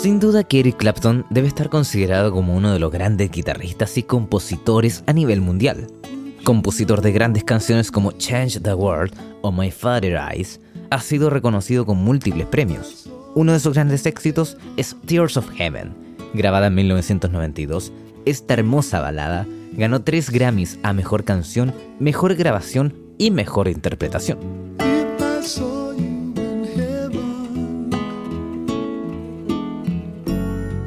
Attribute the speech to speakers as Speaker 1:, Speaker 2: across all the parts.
Speaker 1: Sin duda que Eric Clapton debe estar considerado como uno de los grandes guitarristas y compositores a nivel mundial. Compositor de grandes canciones como Change the World o My Father Eyes, ha sido reconocido con múltiples premios. Uno de sus grandes éxitos es Tears of Heaven, grabada en 1992. Esta hermosa balada ganó tres Grammys a Mejor Canción, Mejor Grabación y Mejor Interpretación.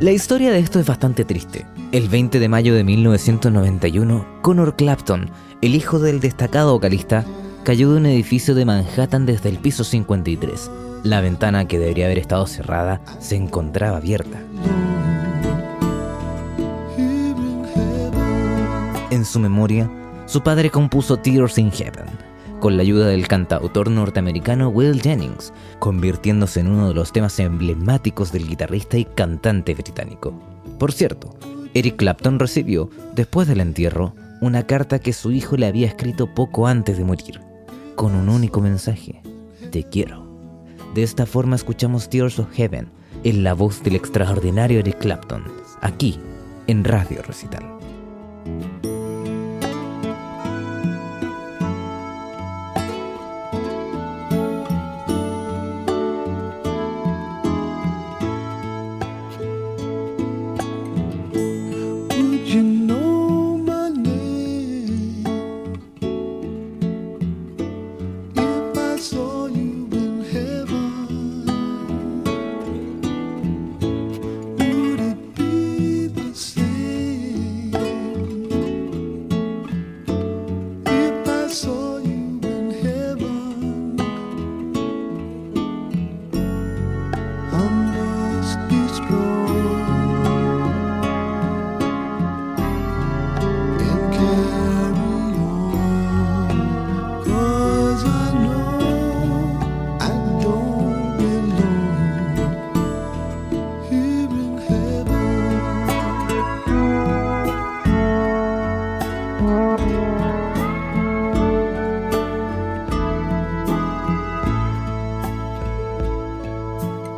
Speaker 1: La historia de esto es bastante triste. El 20 de mayo de 1991, Connor Clapton, el hijo del destacado vocalista, cayó de un edificio de Manhattan desde el piso 53. La ventana que debería haber estado cerrada se encontraba abierta. En su memoria, su padre compuso Tears in Heaven, con la ayuda del cantautor norteamericano Will Jennings, convirtiéndose en uno de los temas emblemáticos del guitarrista y cantante británico. Por cierto, Eric Clapton recibió, después del entierro, una carta que su hijo le había escrito poco antes de morir, con un único mensaje, te quiero. De esta forma escuchamos Tears of Heaven en la voz del extraordinario Eric Clapton, aquí, en Radio Recital.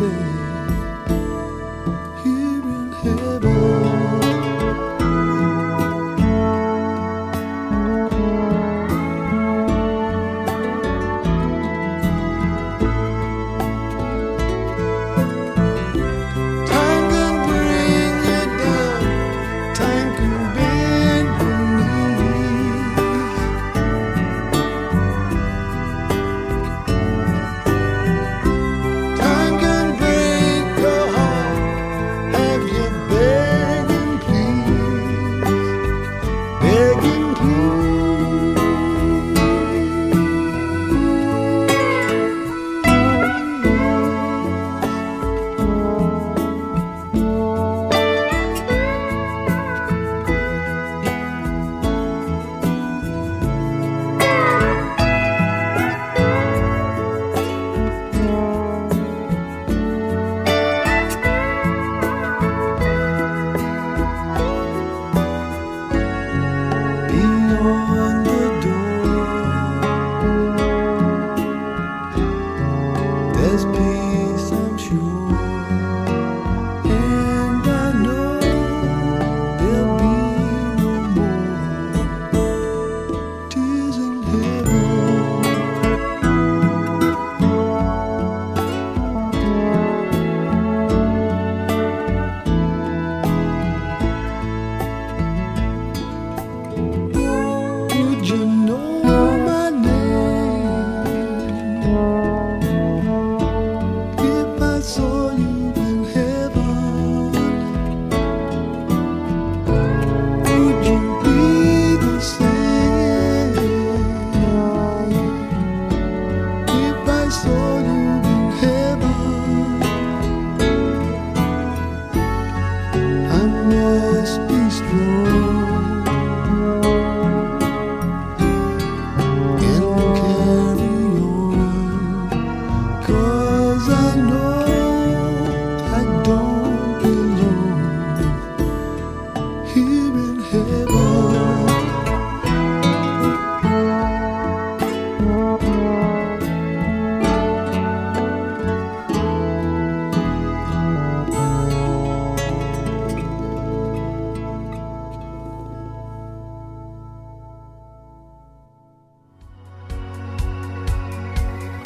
Speaker 2: whisper